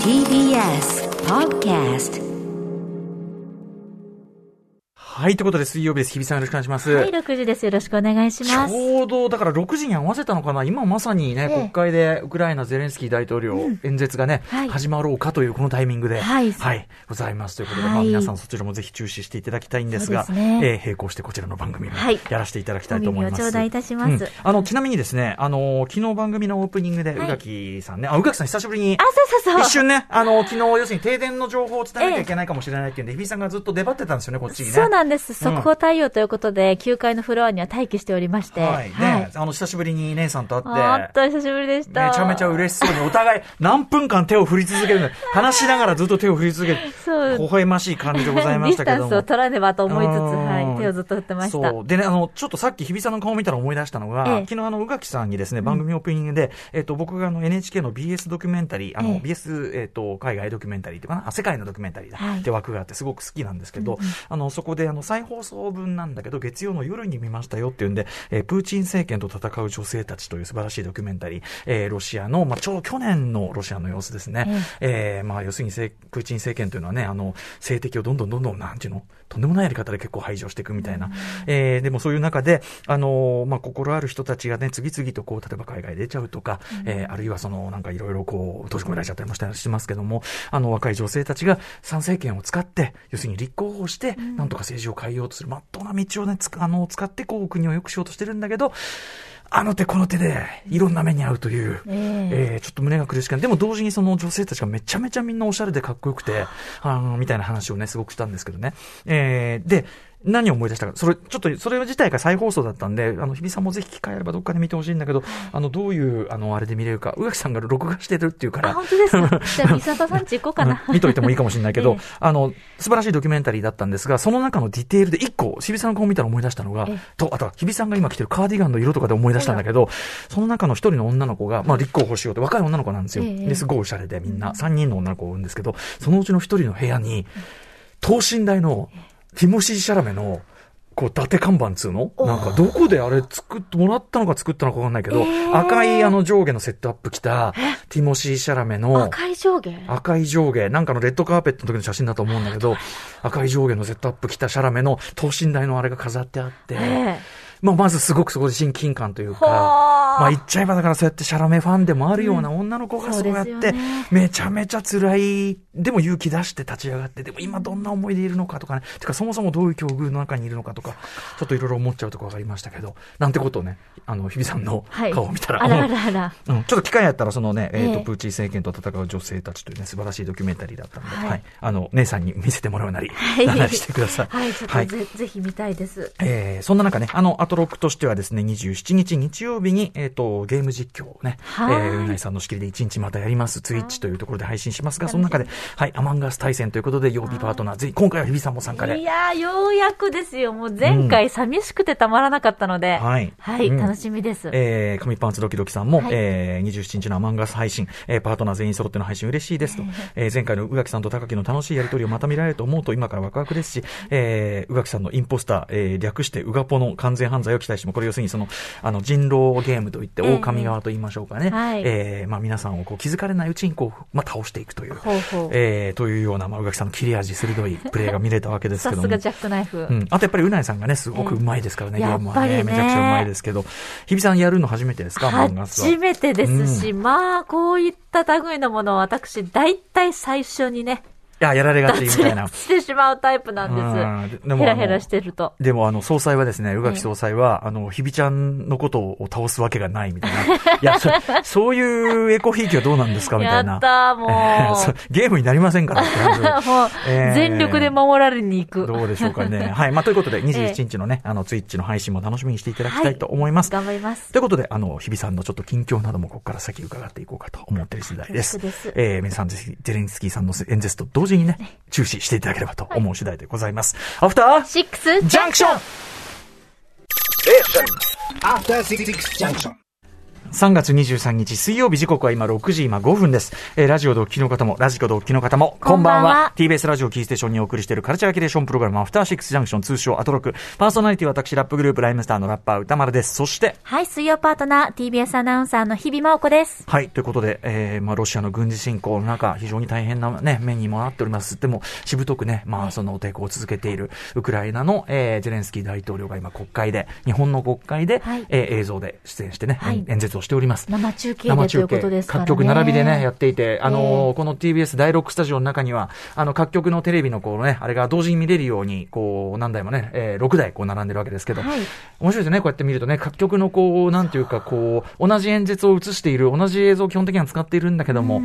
TBS Podcast はい、ということで水曜日です。日比さんよろしくお願いします。はい、6時です。よろしくお願いします。ちょうど、だから6時に合わせたのかな今まさにね、ええ国会でウクライナゼレンスキー大統領演説がね、はい始まろうかというこのタイミングで、はいございますということで、はいまあ皆さんそちらもぜひ注視していただきたいんですが、すねえー並行してこちらの番組もはいやらせていただきたいと思います。頂戴いたしますうんあの、ちなみにですね、あの、昨日番組のオープニングで、はいうがきさんね、あ、うがきさん久しぶりにあ、、そうそうそう。一瞬ね、あの、昨日、要するに停電の情報を伝えなきゃいけないかもしれないっていうんで、日比さんがずっと粘ってたんですよね、こっちにね。そうなんです。速報対応ということで、9階のフロアには待機しておりまして。はい。ね、あの、久しぶりに姉さんと会って、あっと久しぶりでした。めちゃめちゃ嬉しそうに、お互い何分間手を振り続けるの話しながらずっと手を振り続ける、そう微笑ましい感じでございましたけども。ディスタンスを取らねばと思いつつ、うんはい、手をずっと振ってました。そう。でね、あの、ちょっとさっき日比さんの顔を見たら思い出したのが、ええ昨日あの、宇垣さんにですね、番組オープニングで、えっと、僕があの、NHK の BS ドキュメンタリー、あの、ええ BS、えっと、海外ドキュメンタリーっていうかな、あ、世界のドキュメンタリーだ、はいって枠があってすごく好きなんですけど、あの、そこであの、再放送分なんだけど、月曜の夜に見ましたよっていうんで、えープーチン政権と戦う女性たちという素晴らしいドキュメンタリー、えーロシアの、まあ、ちょうど去年のロシアの様子ですね。えーまあ、要するにプーチン政権というのはね、あの、政敵をどんどんどんどん、なんていうのとんでもないやり方で結構排除していくみたいな。えーでもそういう中で、あのーまあ、心ある人たちがね、次々とこう、例えば海外出ちゃうとか、えーあるいはその、なんかいろいろこう、閉じ込められちゃったりもしたりしますけども、あの、若い女性たちが参政権を使って、要するに立候補して、なんとか政治を変えようとする、まっとうな道をね、つあの、使ってこう、国を良くしようとしてるんだけど、あの手この手で、いろんな目に遭うという、ええーちょっと胸が苦しく。でも同時にその女性たちがめちゃめちゃみんなおしゃれでかっこよくて、あの、みたいな話をね、すごくしたんですけどね。えーで、何を思い出したか。それ、ちょっと、それ自体が再放送だったんで、あの、日比さんもぜひ機会あればどっかで見てほしいんだけど、あの、どういう、あの、あれで見れるか、宇垣さんが録画してるっていうかあ、ら、本当ですか？じゃあ、ミサトさんち行こうかな。うん。見といてもいいかもしれないけど、ええ。あの、素晴らしいドキュメンタリーだったんですが、その中のディテールで一個、日比さんの顔見たら思い出したのがええ、と、あとは日比さんが今着てるカーディガンの色とかで思い出したんだけど、その中の一人の女の子が、まあ立候補しようって若い女の子なんですよ。ええ。で、すごいおしゃれでみんな、三人の女の子を産むんですけど、そのうちの一人の部屋に、等身大のティモシー・シャラメの、こう、伊達看板っつうの？なんか、どこであれ作ってもらったのか作ったのかわかんないけど、ええ赤いあの上下のセットアップ着た、ティモシー・シャラメの、赤い上下？赤い上下、なんかのレッドカーペットの時の写真だと思うんだけど、赤い上下のセットアップ着たシャラメの等身大のあれが飾ってあって、えまあまずすごくそこで親近感というか、まあ言っちゃえばだからそうやってシャラメファンでもあるような女の子がそうやってめちゃめちゃ辛い、でも勇気出して立ち上がって、でも今どんな思いでいるのかとかね、てかそもそもどういう境遇の中にいるのかとか、ちょっといろいろ思っちゃうところがありましたけど、なんてことをね、あの、日比さんのはい。顔を見たら、あらあらあら。うん、ちょっと機会あったら、そのね、えっ、と、ええプーチン政権と戦う女性たちというね、素晴らしいドキュメンタリーだったので、は、はい。いあの、姉さんに 見せてもらうなり、はい。なりしてください。はい、ちょっはい。とぜ、ぜひ見たいです。えーそんな中ね、あの、アトロックとしてはですね、27日日曜日に、えっ、と、ゲーム実況をね、えはい。ー、うないさんの仕切りで1日またやります、ツイッチというところで配信しますが、その中で、はい、アマンガス対戦ということで、曜日パートナー、ぜひ、今回は日比さんも参加で。い、やー、ようやくですよ。もう前回寂しくてたまらなかったので。はい。はい、うん。楽しみです。えー、紙パンツドキドキさんも、はい。えー、27日のアマンガス配信、えー、パートナー全員揃っての配信嬉しいですと、えー、前回の宇垣さんと高木の楽しいやりとりをまた見られると思うと今からワクワクですし、えー、宇垣さんのインポスター、えー、略してウガポの完全犯罪を期待しても、これ要するにその、あの、人狼ゲームといって、ええ狼側と言いましょうかね。はいえー、まあ皆さんをこう気づかれないうちにこう、まあ倒していくという、ほえー、というような、まあ宇垣さんの切れ味鋭いプレーが見れたわけですけども。さすがジャックナイフ。うん。あとやっぱりうないさんがね、すごくうまいですからね、ええゲームはね。めちゃくちゃうまいですけど。日比さんやるの初めてですか？漫画は。初めてですし、まあ、こういった類のものを私、大体最初にね、いや、やられがちみたいな。してしまうタイプなんうんです。でもヘラヘラしてると。でも、あの、総裁はですね、宇垣総裁は、あの、日比ちゃんのことを倒すわけがないみたいな。いや、そそういうエコひいきはどうなんですかみたいな。やったー、もえーそうゲームになりませんからって感じ。もう、えー全力で守られに行く。どうでしょうかね。はい。まあ、ということで、27日のね、あの、ツイッチの配信も楽しみにしていただきたいと思います。頑張ります。ということで、あの、日比さんのちょっと近況などもここから先伺っていこうかと思っている次第です。ですえー、皆さんぜひ、ゼレンスキーさんの演説と同時にね、注視していただければと思う次第でございます。アフターシックスジャンクション After Six Junction. 3月23日水曜日時刻は今6時今5分です。えーラジオでお聞きの方も、ラジコでお聞きの方も、こんばんは。こんばんは TBS ラジオキーステーションにお送りしているカルチャーキュレーションプログラム、アフターシックスジャンクション、通称アトロク。パーソナリティは私、ラップグループ、ライムスターのラッパー、歌丸です。そして、はい、水曜パートナー、TBS アナウンサーの日々真央子です。はい。ということで、えー、まあ、ロシアの軍事侵攻の中、非常に大変なね、面にもなっております。でも、しぶとくね、まあ、その抵抗を続けている、ウクライナの、えー、ゼレンスキー大統領が今国会で、日本の国会で、はいえー映像で出演してね、はい演説をしております。生中継でということですからね。各局並びでね、やっていて、あのーええこの TBS 第6スタジオの中には、あの、各局のテレビのこうね、あれが同時に見れるように、こう、何台もね、えー6台こう並んでるわけですけど、はい面白いですね、こうやって見るとね、各局のこう、なんていうか、こう、同じ演説を映している、同じ映像を基本的には使っているんだけども、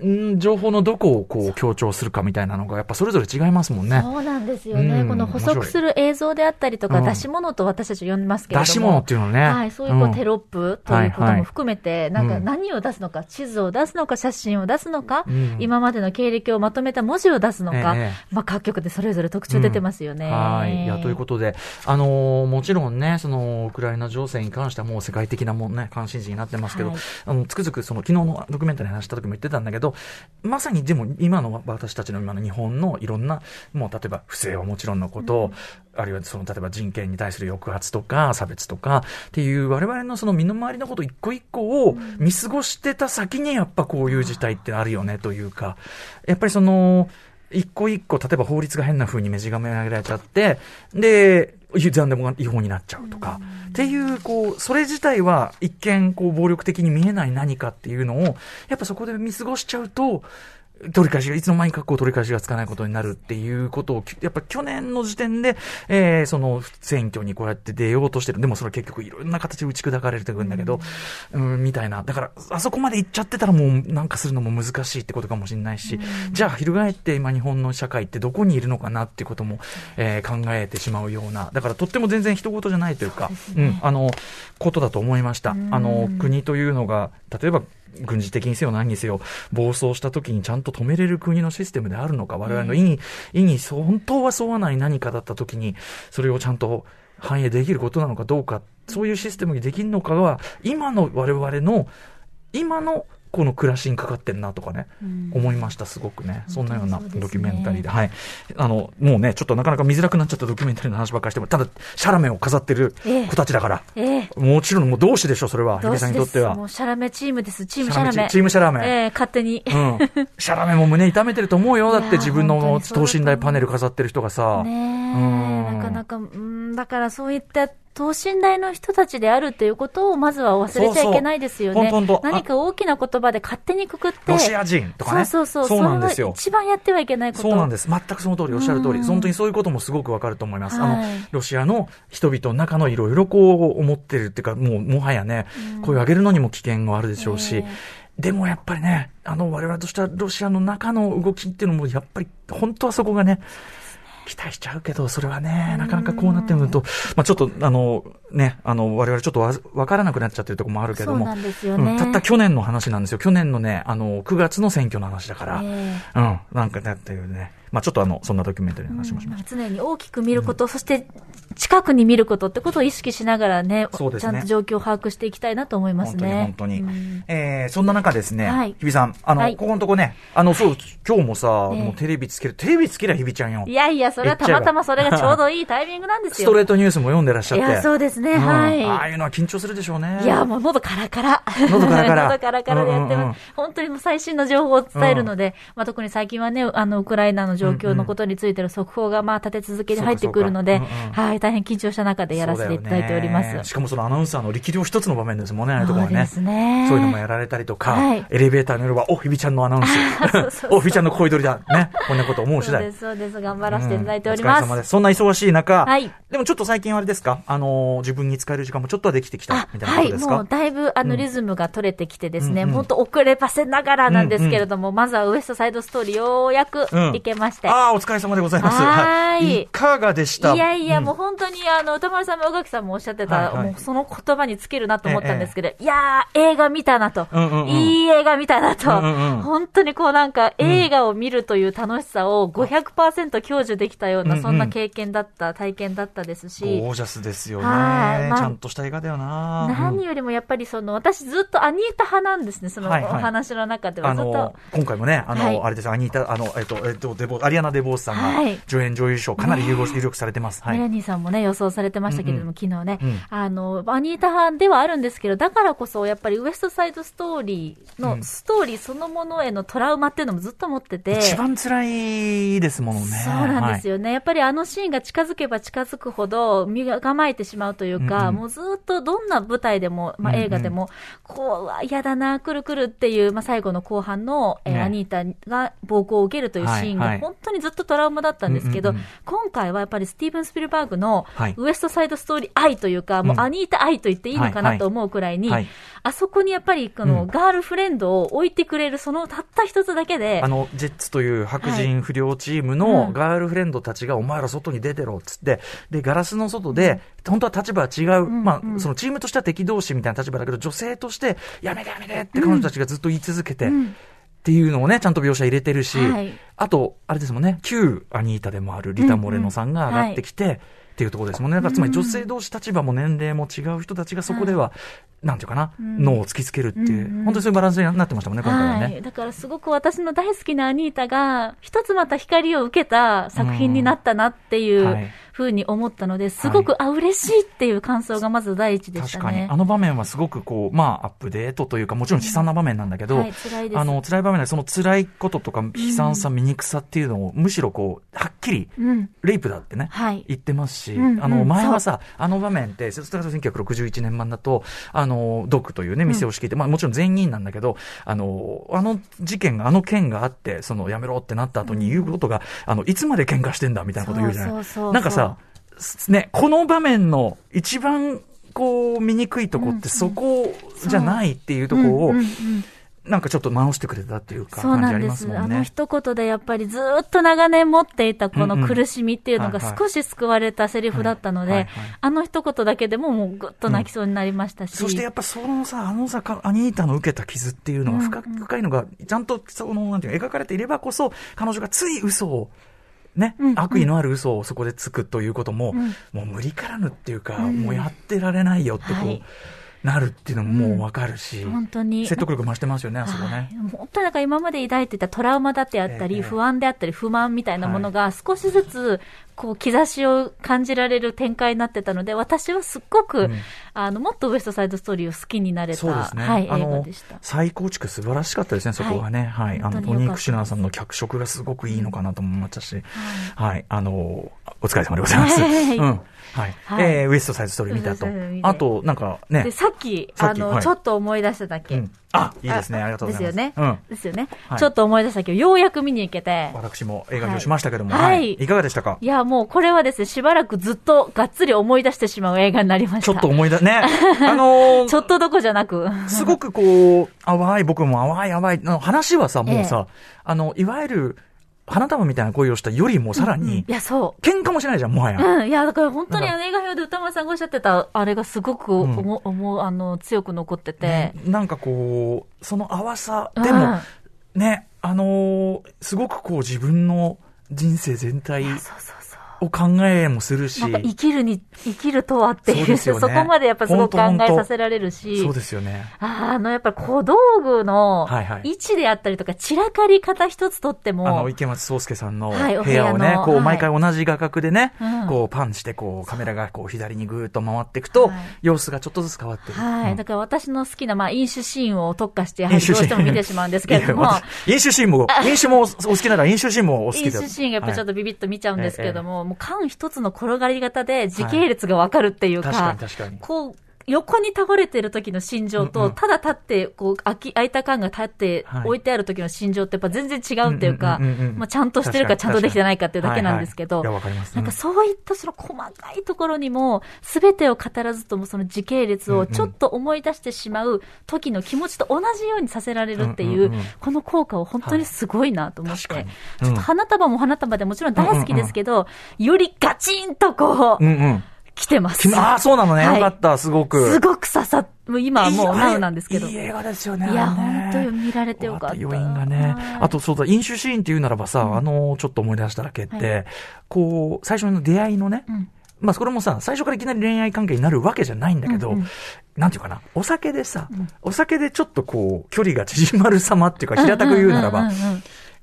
うん、情報のどこをこう、強調するかみたいなのが、やっぱそれぞれ違いますもんね。そうなんですよね。うんこの補足する映像であったりとか、うん出し物と私たち呼んでますけれども。出し物っていうのね。はい、そういうこんうテロップということも含めて、なんかうん。何を出すのか、地図を出すのか、写真を出すのか、うん。今までの経歴をまとめた文字を出すのか、ええ。まあ各局でそれぞれ特徴出てますよね。はい。いや、ということで、あのーもちろんね、その、ウクライナ情勢に関してはもう世界的なもんね、関心事になってますけど、はい。あの、つくづくその、昨日のドキュメンタリーの話した時も言ってたんだけど、まさにでも今の私たちの今の日本のいろんな、もう例えば不正はもちろんのこと、あるいはその、例えば人権に対する抑圧とか、差別とか、っていう我々のその身の回りのこと一個一個を見過ごしてた先にやっぱこういう事態ってあるよねというか、やっぱりその、一個一個、例えば法律が変な風に目じがめ上げられちゃって、で、残でも違法になっちゃうとか、っていう、こう、それ自体は一見、こう、暴力的に見えない何かっていうのを、やっぱそこで見過ごしちゃうと、取り返しが、いつの間にかこう取り返しがつかないことになるっていうことを、きやっぱ去年の時点で、えー、その選挙にこうやって出ようとしてる。でもそれ結局いろんな形で打ち砕かれていくんだけど、うん、みたいな。だから、あそこまで行っちゃってたらもうなんかするのも難しいってことかもしれないし、じゃあ翻って今日本の社会ってどこにいるのかなっていうことも、えー考えてしまうような、だからとっても全然人事じゃないというか、うん、あの、ことだと思いました。あの、国というのが、例えば、軍事的にせよ何にせよ、暴走した時にちゃんと止めれる国のシステムであるのか、我々の意に、意にそう本当は沿わない何かだった時に、それをちゃんと反映できることなのかどうか、そういうシステムにできるのかは、今の我々の、今のこの暮らしにかかってんなとかね、思いました、すごくね。そんなようなドキュメンタリーで。はい。あの、もうね、ちょっとなかなか見づらくなっちゃったドキュメンタリーの話ばっかりしても、ただ、シャラメを飾ってるええ子たちだから、ええもちろんもう同志でしょ、それは。ヒデさんにとっては。もうシャラメチームです。チームシャラメ。チームシャラメええ勝手に。うん。シャラメも胸痛めてると思うよ。だって自分の等身大パネル飾ってる人がさ。ねうんえ、なかなか、うん、だからそういった等身大の人たちであるということをまずは忘れちゃいけないですよね。何か大きな言葉で勝手にくくって。ロシア人とかね。そうそうそう。そうなんですよ。一番やってはいけないこと。そうなんです。全くその通り、おっしゃる通り。うん本当にそういうこともすごくわかると思います。あのはい、ロシアの人々の中のいろいろこう思ってるっていうか、もうもはやね、声を上げるのにも危険があるでしょうしええ、でもやっぱりね、あの、我々としてはロシアの中の動きっていうのも、やっぱり、本当はそこがね、期待しちゃうけど、それはね、なかなかこうなってくると、まあちょっと、あの、ね、あの、我々ちょっとわわからなくなっちゃってるところもあるけども、ね。うんたった去年の話なんですよ。去年のね、あの、9月の選挙の話だから、え。うん、なんかだっていうね、まあちょっとあの、そんなドキュメンタリーの話もしました。常に大きく見ること、そして近くに見ることってことを意識しながらね、そうですねちゃんと状況を把握していきたいなと思います本当にね。本当に。うんえー、そんな中ですね、はい日比さん、あの、はいここのとこね、あの、そう、今日もさ、ええもうテレビつける、テレビつけりゃ日比ちゃんよ。いやいや、それはたまたまそれがちょうどいいタイミングなんですよ。ストレートニュースも読んでらっしゃって。いや、そうですね、うんはい。ああいうのは緊張するでしょうね。いや、もう喉カラカラ。喉カラカラ喉カラカラでやってます。うんうんうん本当にもう最新の情報を伝えるので、まあ特に最近はね、あの、ウクライナの状況のことについての速報がまあ立て続けに入ってくるので、そうかそうんはい、大変緊張した中でやらせていただいております。しかもそのアナウンサーの力量一つの場面ですもんね、あところはね。そうね。そういうのもやられたりとか、はいエレベーターの夜は、お、日比ちゃんのアナウン そうそうス。そうお、日比ちゃんの声取りだ。ね。こんなこと思う次第そうで。す、そうです。頑張らせていただいております。うん。そんな忙しい中、はいでもちょっと最近はあれですか？あのー自分に使える時間もちょっとはできてきたあみたいなはい、ことですか、もうだいぶあうんのリズムが取れてきてですね、うんうん本当遅ればせながらなんですけれども、まずはウエストサイドストーリーようやくうんいけましして。ああ、お疲れ様でございます。はーい。いかがでした？いやいや、ん。もう本当に、あの、歌丸さんも宇垣さんもおっしゃってた、もうその言葉に尽きるなと思ったんですけど、いやー、映画見たなと、いい映画見たなと、本当にこうなんか、映画を見るという楽しさを500%享受できたような、そんな経験だった、体験だったですし、ゴージャスですよね。ちゃんとした映画だよな。何よりもやっぱりその、私ずっとアニータ派なんですね、そのお話の中では。ずっと。あの、今回もね、あの、はい。あれですよ、アニータ、あの、えっと、えっと、デボ、アリアナ・デボースさんがはい、助演女優賞、かなり有有力されてます。はい。メラニーさんもね、予想されてましたけれども、うん昨日ね、うんあの、アニータ派ではあるんですけど、だからこそ、やっぱりウエストサイドストーリーうんの、ストーリーそのものへのトラウマっていうのもずっと持ってて。一番辛いですものね。そうなんですよ。よね、やっぱりあのシーンが近づけば近づくほど身が構えてしまうというか、もうずっとどんな舞台でも、まあ、映画でも、こう、うわ嫌だな、来る来るっていう、まあ、最後の後半の、えアニータが暴行を受けるというシーンが本当にずっとトラウマだったんですけど、うんうんうん。今回はやっぱりスティーブン・スピルバーグのはい。ウエストサイドストーリー愛というか、もううんアニータ愛と言っていいのかはいはないと思うくらいに、はいあそこにやっぱりこうん。のガールフレンドを置いてくれるそのたった一つだけで、あの、ジェッツという白人不良チームうのん。ガールフレンドたちが、お前ら外に出てろっつって、で、ガラスの外で、本当は立場は違う、んまあ、うん。そのチームとしては敵同士みたいな立場だけど、女性として、やめてやめてって彼女たちがずっと言い続けて、うんっていうのをね、ちゃんと描写入れてるし、はい。あと、あれですもんね、旧アニータでもあるリタ・モレノさんが上がってきて、っていうところですもんね。だからつまり女性同士立場も年齢も違う人たちがそこでは、なんていうかな、うん。脳を突きつけるっていう、うんうん。本当にそういうバランスになってましたもんね、今回はね。はい。だからすごく私の大好きなアニータが、一つまた光を受けた作品になったなっていううんはいふうに思ったので、すごく、あ、嬉しいっていう感想がまず第一でしたね。確かに。あの場面はすごくこう、まあ、アップデートというか、もちろん悲惨な場面なんだけど、はい辛いですあの、辛い場面でその辛いこととか、悲惨さ、醜さっていうのを、むしろこう、はっきり、うん。レイプだってね、はい言ってますし、うんうんあの、前はさ、あの場面って、それから1961年版だと、あの、ドックというね、店を仕切って、まあもちろん全員なんだけど、あの、あの事件が、あの件があって、その、やめろってなった後に言うことが、あの、いつまで喧嘩してんだみたいなこと言うじゃない。そうそうそうなんかさ、すね、この場面の一番、こう、醜いとこうんってそこじゃないっていうところをなんかちょっと直してくれたっていうか、そうなんです。あの一言でやっぱりずっと長年持っていたこの苦しみっていうのが少し救われたセリフだったのであの一言だけでももうぐっと泣きそうになりましたし。そしてやっぱそのさ、あのさ、かアニータの受けた傷っていうのが深,、深いのが、ちゃんとその、なんていうの描かれていればこそ、彼女がつい嘘を、ね、うんうん。悪意のある嘘をそこでつくということも、うん。もう無理からぬっていうか、うん。もうやってられないよってこう、はいなるっていうのももうわかるし、本当に。説得力増してますよね、あそこはいね。本当になんか今まで抱いていたトラウマだってあったり、ええ不安であったり、不満みたいなものが少しずつ、こう、兆しを感じられる展開になってたので、私はすっごく、うんあの、もっとウエストサイドストーリーを好きになれた、そうですね。はい、映画あのでした。再構築素晴らしかったですね、そこがね。はい。あの、本当に良かったトニー・クシュナーさんの脚色がすごくいいのかなと思いましたし、はい。あの、お疲れ様でございます。はいうん。はい。はいえー、ウエストサイドストーリー見たとあと、なんかねで、、さっき、あの、ちょっと思い出しただけ。うん。あ、いいですね。ありがとうございます。ですよね。うん。ですよね、はいちょっと思い出したけど、ようやく見に行けて。私も映画表しましたけども、はいはい。いかがでしたか？いや、もうこれはですね、しばらくずっとがっつり思い出してしまう映画になりました。ちょっと思い出、ね。あのーちょっとどこじゃなく。すごくこう、淡い、僕も淡い淡い、あの話はさ、もうさ、あの、いわゆる、花束みたいな恋をしたよりもさらにい、や、そう。喧嘩もしないじゃん、もはや。うん、いや、だから本当にあの映画表で歌丸さんがおっしゃってた、あれがすごくうん思う、思う、あの、強く残ってて。ね、なんかこう、その淡さ、うんでも、ね、あのーすごくこう自分の人生全体そうそうそう。を考えもするし、生きるに、生きるとはっていう、ね。そこまでやっぱすごく考えさせられるし。そうですよね。ああの、やっぱり小道具のはいはい。位置であったりとか、散らかり方一つとってあの、も、池松壮亮さんの部部屋をね、屋のこう、はい。毎回同じ画角でね、うん。こう、パンして、こう、カメラがこう、左にぐーっと回っていくとはい、様子がちょっとずつ変わってる。はい。うん。だから私の好きな、まあ、飲酒シーンを特化して、やはりどうしても見てしまうんですけれども。飲酒シーンも、飲酒もお好きなら飲酒シーンもお好き飲だ酒シーンがやっぱりちょっと、とビビッと見ちゃうんですけれども、もう間一つの転がり方で時系列がわかるっていうか、確かに確かに。こう、横に倒れてる時の心情と、うんうん。ただ立って、こう、空き、空いた缶が立ってはい。置いてある時の心情ってやっぱ全然違うっていうかまあちゃんとしてるかちゃんとできてないかっていうだけなんですけどはいはい。なんかそういったその細かいところにも、すべてを語らずともその時系列をちょっと思い出してしまう時の気持ちと同じようにさせられるっていうこの効果を本当にすごいなと思って確かに、ちょっと花束も花束でもちろん大好きですけど、よりガチンとこうう、んうん。来てます。ああ、そうなのね。はいよかった、すごく。すごく刺さっ、もう今はもうナウなんですけど。いい映画ですよね。いや、本当に見られてよかった。余韻がね。あと、そうだ、飲酒シーンっていうならばさ、あの、ちょっと思い出しただけって、はこう、最初の出会いのね、うんまあ、それもさ、最初からいきなり恋愛関係になるわけじゃないんだけど、なんていうかな、お酒でさ、お酒でちょっとこう、距離が縮まる様っていうか、平たく言うならば、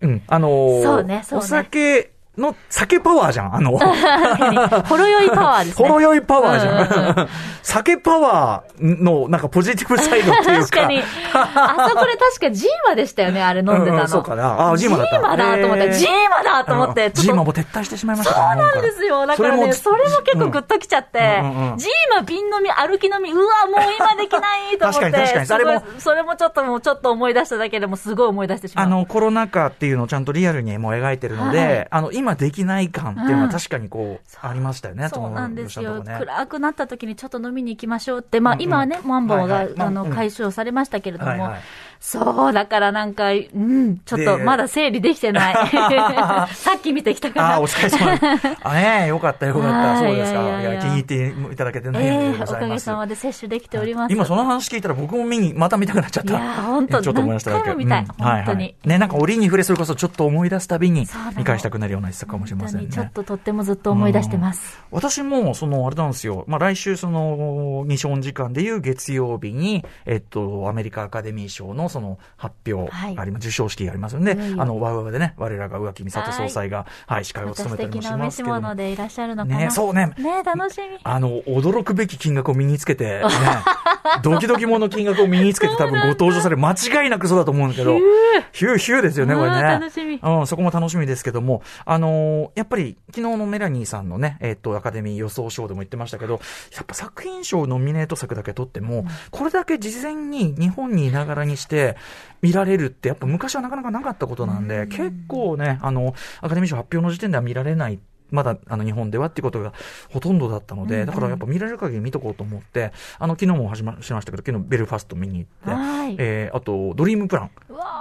うんあのーそうねそうねお酒の、酒パワーじゃん、あの、ほろ酔いパワーですね。ほろ酔いパワーじうんうんゃん。酒パワーの、なんかポジティブサイドっていうか。確かに。あそこで確かジーマでしたよね、あれ飲んでたの。そうかなあジーマだったジーマだと思って、ジーマだと思って、うんジーマも撤退してしまいましたそうなんですよ。だからね、それも結構グッときちゃってジーマ瓶飲み、歩き飲み、うわ、もう今できないと思って。確かに確かにすごいあれもそれもちょっともうちょっと思い出しただけでもすごい思い出してしまう。あの、コロナ禍っていうのをちゃんとリアルにもう描いてるので、はいあの、今できない感っていうのは確かにこう、ありましたよね、そうなんですよ、暗くなった時にちょっと飲みに行きましょうって、まあ、今はね、マンボウが、ああのうん。解消されましたけれども、そう、だからなんか、うん、ちょっとでまだ整理できてない。さっき見てきたから。ああ、お疲れ様。あねよかったよかった。はいそうですか。いや気に入っていただけてね、ええありがとうごおかげさまで摂取できております。今その話聞いたら僕も見に、また見たくなっちゃった。ちょっと思い出しただけ。見たいうん本当にね、なんか折に触れそれこそちょっと思い出すたびに見返したくなるような一作かもしれませんね。ちょっととってもずっと思い出してます。私も、その、あれなんですよ。まあ、来週、その、日本時間でいう月曜日に、えっと、アメリカアカデミー賞のその発表はいあります、授賞式がありますんで、あの、ワウワウでね、我らが宇垣美里総裁が、はい、司会を務めたりもししますけども。物でいらっしゃるのかな。ね、そうね。ね楽しみ。あの、驚くべき金額を身につけて、ね、ドキドキもの金額を身につけて多分ご 登場される。間違いなくそうだと思うんだけど、ヒューヒューですよね、これね。うん楽しみうん、そこも楽しみですけども、あのーやっぱり昨日のメラニーさんのね、えっ、と、アカデミー予想賞でも言ってましたけど、やっぱ作品賞ノミネート作だけ取っても、これだけ事前に日本にいながらにして見られるって、やっぱ昔はなかなかなかったことなんで、結構ね、あの、アカデミー賞発表の時点では見られないまだあの日本ではっていうことがほとんどだったので、だからやっぱ見られる限り見とこうと思って、あの昨日も始ましましたけど、昨日ベルファスト見に行って、はい。えーあとドリームプラン、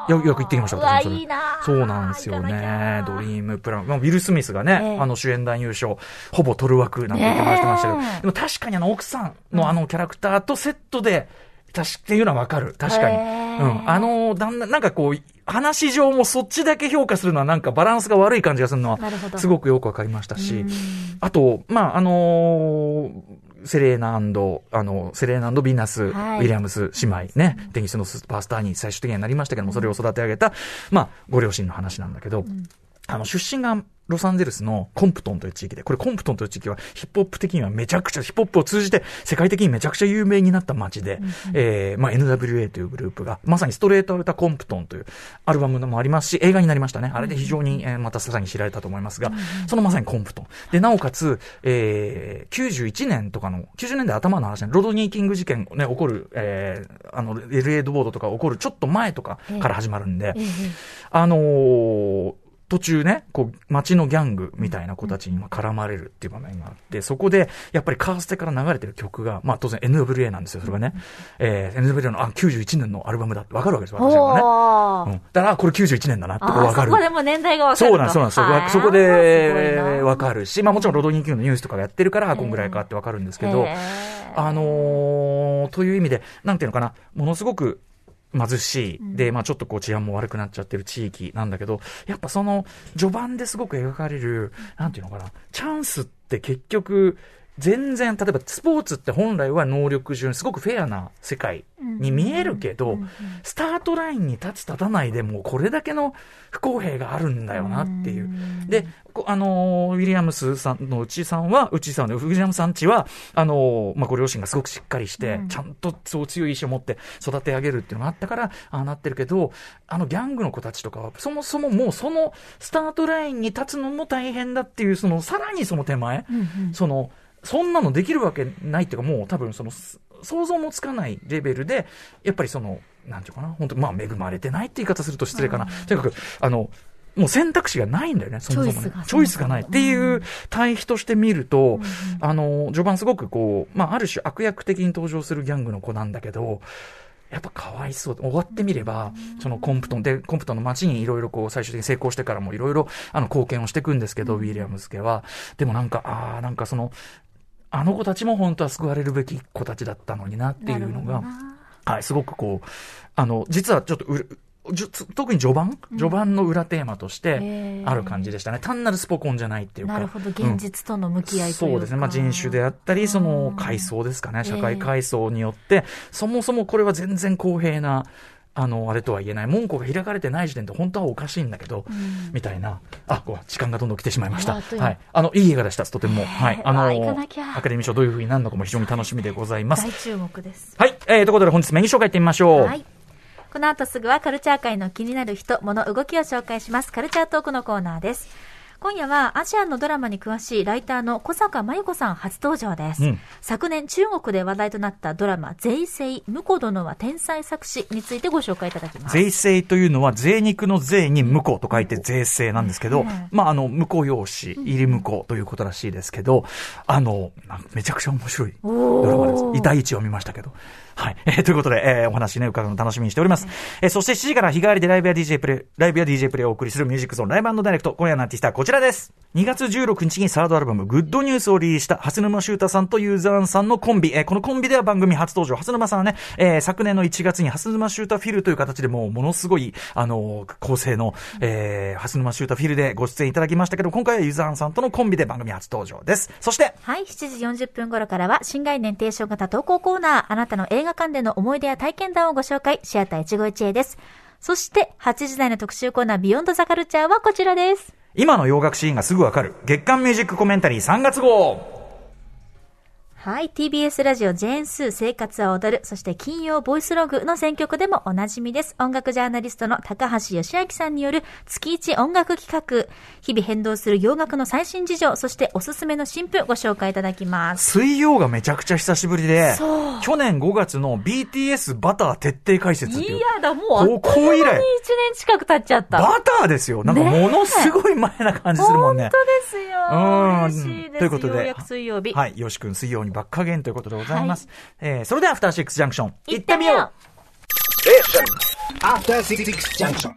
よよく行ってきましたそうなんですよね。ゃ。ドリームプラン。まあ、ウィル・スミスがね、ええ。あの主演男優賞、ほぼ取る枠なんて言ってましたけど、でも確かにあの奥さんのあのキャラクターとセットで、確かっていうのはわかる。確かに。うん。あの、だんだん、なんかこう、話上もそっちだけ評価するのはなんかバランスが悪い感じがするのはすごくよくわかりましたし。うん、あと、まあ、あのーセレーナあの、セレーナヴィナス・ウはい。ィリアムス姉妹ね、テニスのスーパースターに最終的にはなりましたけども、それを育て上げた、まあ、ご両親の話なんだけど、あの、出身がロサンゼルスのコンプトンという地域で、これコンプトンという地域はヒップホップ的にはめちゃくちゃ、ヒップホップを通じて世界的にめちゃくちゃ有名になった街で、えー、まあ NWA というグループが、まさにストレートアウタコンプトンというアルバムもありますし、映画になりましたね。あれで非常に、えーまたさらに知られたと思いますが、そのまさにコンプトン。で、なおかつ、えー、91年とかの、90年代頭の話ね、ロドニー・キング事件ね、起こる、えー、あの、エエドボードとか起こるちょっと前とかから始まるんで、ええあのー途中ね、こう、街のギャングみたいな子たちにまあ絡まれるっていう場面があって、そこで、やっぱりカーステから流れてる曲が、まあ当然 NWA なんですよ、それがね。えー、NWA の、あ、91年のアルバムだってわかるわけですよ、私はね。うん。だから、あこれ91年だなってこかるーそこ。でも年代がわかるとそうなんです、そうなんです。そこでなわかるし、まあもちろんロドニー・キングのニュースとかやってるから、あこんぐらいかってわかるんですけど、あのーという意味で、なんていうのかな、ものすごく貧しい、で、まあちょっとこう治安も悪くなっちゃってる地域なんだけど、やっぱその序盤ですごく描かれる、なんていうのかな、チャンスって結局、全然、例えばスポーツって本来は能力順、すごくフェアな世界に見えるけど、スタートラインに立つ立たないでもうこれだけの不公平があるんだよなっていう。で、こあのーウィリアムスさんのうちさんは、うちさんの、ウィリアムスさんちは、あのーまあ、ご両親がすごくしっかりして、うん。ちゃんとそう強い意志を持って育て上げるっていうのがあったから、ああなってるけど、あのギャングの子たちとかは、そもそももうそのスタートラインに立つのも大変だっていう、その、さらにその手前、その、そんなのできるわけないっていうか、もう多分その、す想像もつかないレベルで、やっぱりその、なんていうかな、本当まあ恵まれてないって言い方すると失礼かな。とにかく、あの、もう選択肢がないんだよね、そもそも、ね、チョイスがないっていう対比として見ると、うん、あの、序盤すごくこう、まあ、ある種悪役的に登場するギャングの子なんだけど、やっぱかわいそう。終わってみれば、そのコンプトンで、コンプトンの街にいろいろこう、最終的に成功してからもいろいろ、あの、貢献をしていくんですけど、ウィリアムズ家は。でもなんか、ああ、なんかその、あの子たちも本当は救われるべき子たちだったのになっていうのが、はい、すごくこう、あの、実はちょっとう、特に序盤、序盤の裏テーマとしてある感じでしたね、単なるスポコンじゃないっていうか。なるほど、現実との向き合いとうん、そうですね、まあ、人種であったり、その階層ですかね、社会階層によって、そもそもこれは全然公平な。あの、あれとは言えない。門戸が開かれてない時点で本当はおかしいんだけど、うん、みたいな。あ、こう、時間がどんどん来てしまいました。はい。あの、いい映画でした、とても。はい。あの、アカデミー賞どういうふうになるのかも非常に楽しみでございます。大注目です。はい。えー、ということで本日メニュー紹介いってみましょう。はい。この後すぐはカルチャー界の気になる人、物、動きを紹介します。カルチャートークのコーナーです。今夜はアジアのドラマに詳しいライターの小坂真由子さん初登場です、うん、昨年中国で話題となったドラマ税制婿殿は天才作詞についてご紹介いただきます。税制というのは税肉の税に婿と書いて税制なんですけど、うん、まああの婿養子入り婿ということらしいですけど、あのめちゃくちゃ面白いドラマです。痛い位置を見ましたけどはい。えー、ということで、えー、お話ね、伺うの楽しみにしております。えー、そして7時から日替わりでライブや DJ プレイ、ライブや DJ プレイをお送りするミュージックゾーンライブダイレクト。今夜のアーティストはこちらです。2月16日にサードアルバム、グッドニュースをリリースした、蓮沼修太さんとユーザーンさんのコンビ。えー、このコンビでは番組初登場。蓮沼さんはね、えー、昨年の1月に蓮沼修太フィルという形でもう、ものすごい、あのー、構成の、えー、蓮沼修太フィルでご出演いただきましたけど、今回はユーザーンさんとのコンビで番組初登場です。そして、はい、7時40分頃からは、新概念提唱型投稿コーナー、あなたの映画館での思い出や体験談をご紹介、シアター一期一会です。そして、8時台の特集コーナー、ビヨンドザカルチャーはこちらです。今の洋楽シーンがすぐわかる、月刊ミュージックコメンタリー3月号。はい。TBS ラジオジェーンスー生活は踊る。そして金曜ボイスログの選曲でもおなじみです。音楽ジャーナリストの高橋義明さんによる月一音楽企画。日々変動する洋楽の最新事情、そしておすすめの新譜ご紹介いただきます。水曜がめちゃくちゃ久しぶりで、去年5月の BTS バター徹底解説いやだ、もうあっという間に1年近く経っちゃった。バターですよ。なんかものすごい前な感じするもんね。本当ですよ。うん。嬉しいです。ということで。水曜日。はい。よしくん水曜にばっかげんということでございます。はい、えー、それでは、アフターシックスジャンクション。行ってみようえアフターシックスジャンクション。